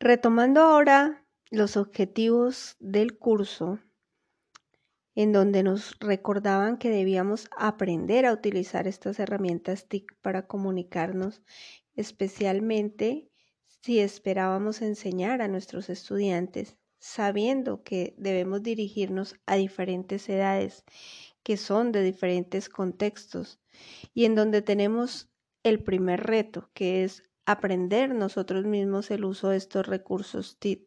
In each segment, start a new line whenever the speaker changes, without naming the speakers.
Retomando ahora los objetivos del curso, en donde nos recordaban que debíamos aprender a utilizar estas herramientas TIC para comunicarnos, especialmente si esperábamos enseñar a nuestros estudiantes, sabiendo que debemos dirigirnos a diferentes edades, que son de diferentes contextos, y en donde tenemos el primer reto, que es aprender nosotros mismos el uso de estos recursos TIC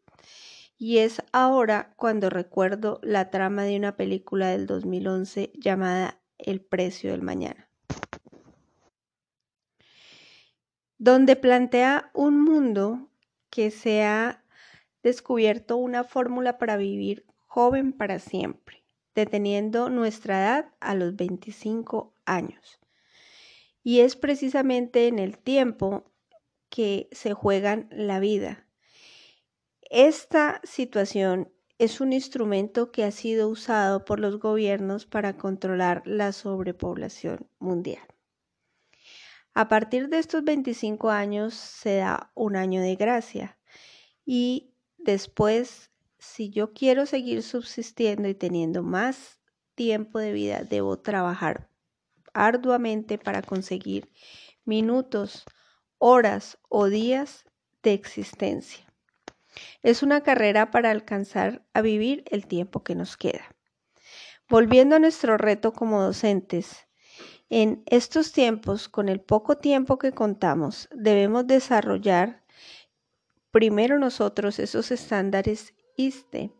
y es ahora cuando recuerdo la trama de una película del 2011 llamada El precio del mañana, donde plantea un mundo que se ha descubierto una fórmula para vivir joven para siempre, deteniendo nuestra edad a los 25 años. Y es precisamente en el tiempo que se juegan la vida esta situación es un instrumento que ha sido usado por los gobiernos para controlar la sobrepoblación mundial. A partir de estos 25 años se da un año de gracia y después, si yo quiero seguir subsistiendo y teniendo más tiempo de vida, debo trabajar arduamente para conseguir minutos, horas o días de existencia. Es una carrera para alcanzar a vivir el tiempo que nos queda. Volviendo a nuestro reto como docentes, en estos tiempos, con el poco tiempo que contamos, debemos desarrollar primero nosotros esos estándares ISTE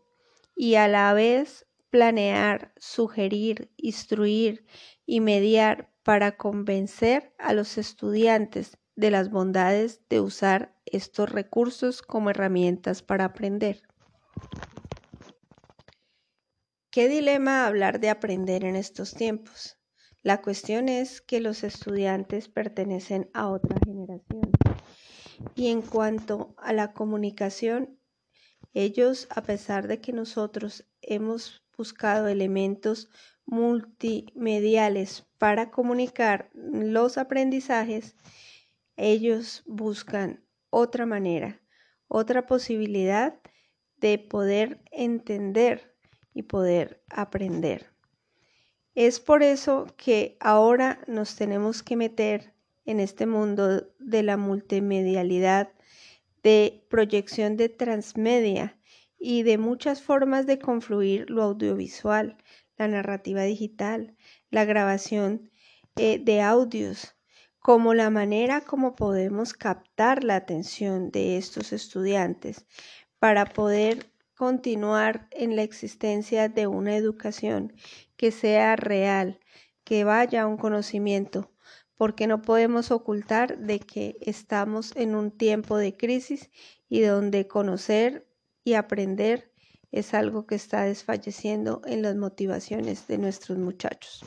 y a la vez planear, sugerir, instruir y mediar para convencer a los estudiantes de las bondades de usar estos recursos como herramientas para aprender. ¿Qué dilema hablar de aprender en estos tiempos? La cuestión es que los estudiantes pertenecen a otra generación. Y en cuanto a la comunicación, ellos, a pesar de que nosotros hemos buscado elementos multimediales para comunicar los aprendizajes, ellos buscan otra manera, otra posibilidad de poder entender y poder aprender. Es por eso que ahora nos tenemos que meter en este mundo de la multimedialidad, de proyección de transmedia y de muchas formas de confluir lo audiovisual, la narrativa digital, la grabación eh, de audios, como la manera como podemos captar la atención de estos estudiantes para poder continuar en la existencia de una educación que sea real, que vaya a un conocimiento, porque no podemos ocultar de que estamos en un tiempo de crisis y donde conocer y aprender es algo que está desfalleciendo en las motivaciones de nuestros muchachos.